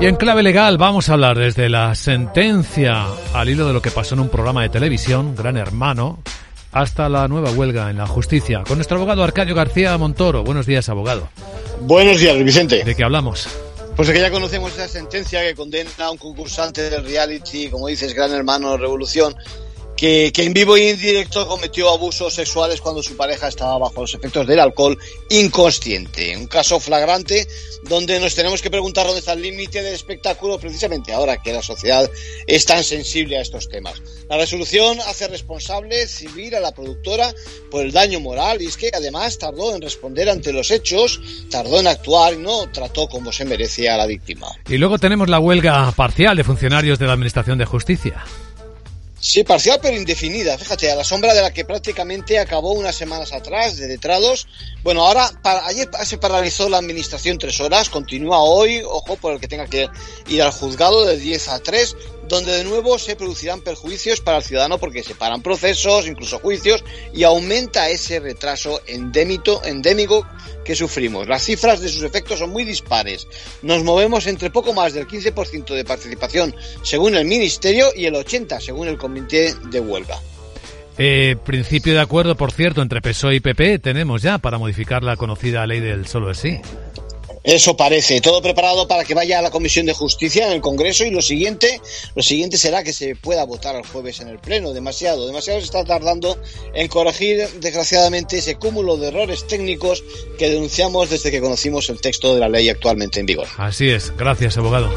Y en clave legal vamos a hablar desde la sentencia al hilo de lo que pasó en un programa de televisión, Gran Hermano, hasta la nueva huelga en la justicia. Con nuestro abogado Arcadio García Montoro. Buenos días, abogado. Buenos días, Vicente. ¿De qué hablamos? Pues es que ya conocemos esa sentencia que condena a un concursante del reality, como dices, Gran Hermano Revolución, que, en vivo y en directo cometió abusos sexuales cuando su pareja estaba bajo los efectos del alcohol inconsciente. Un caso flagrante donde nos tenemos que preguntar dónde está el límite del espectáculo precisamente ahora que la sociedad es tan sensible a estos temas. La resolución hace responsable civil a la productora por el daño moral y es que además tardó en responder ante los hechos, tardó en actuar y no trató como se merecía a la víctima. Y luego tenemos la huelga parcial de funcionarios de la Administración de Justicia. Sí, parcial pero indefinida. Fíjate, a la sombra de la que prácticamente acabó unas semanas atrás de letrados. Bueno, ahora, para, ayer se paralizó la administración tres horas, continúa hoy, ojo por el que tenga que ir al juzgado de 10 a 3, donde de nuevo se producirán perjuicios para el ciudadano porque se paran procesos, incluso juicios, y aumenta ese retraso endémico, endémico que sufrimos. Las cifras de sus efectos son muy dispares. Nos movemos entre poco más del 15% de participación según el Ministerio y el 80% según el Comité de Huelga. Eh, principio de acuerdo, por cierto, entre PSOE y PP tenemos ya para modificar la conocida ley del solo es sí. Eso parece. Todo preparado para que vaya a la Comisión de Justicia en el Congreso y lo siguiente, lo siguiente será que se pueda votar el jueves en el Pleno. Demasiado, demasiado se está tardando en corregir, desgraciadamente, ese cúmulo de errores técnicos que denunciamos desde que conocimos el texto de la ley actualmente en vigor. Así es. Gracias, abogado.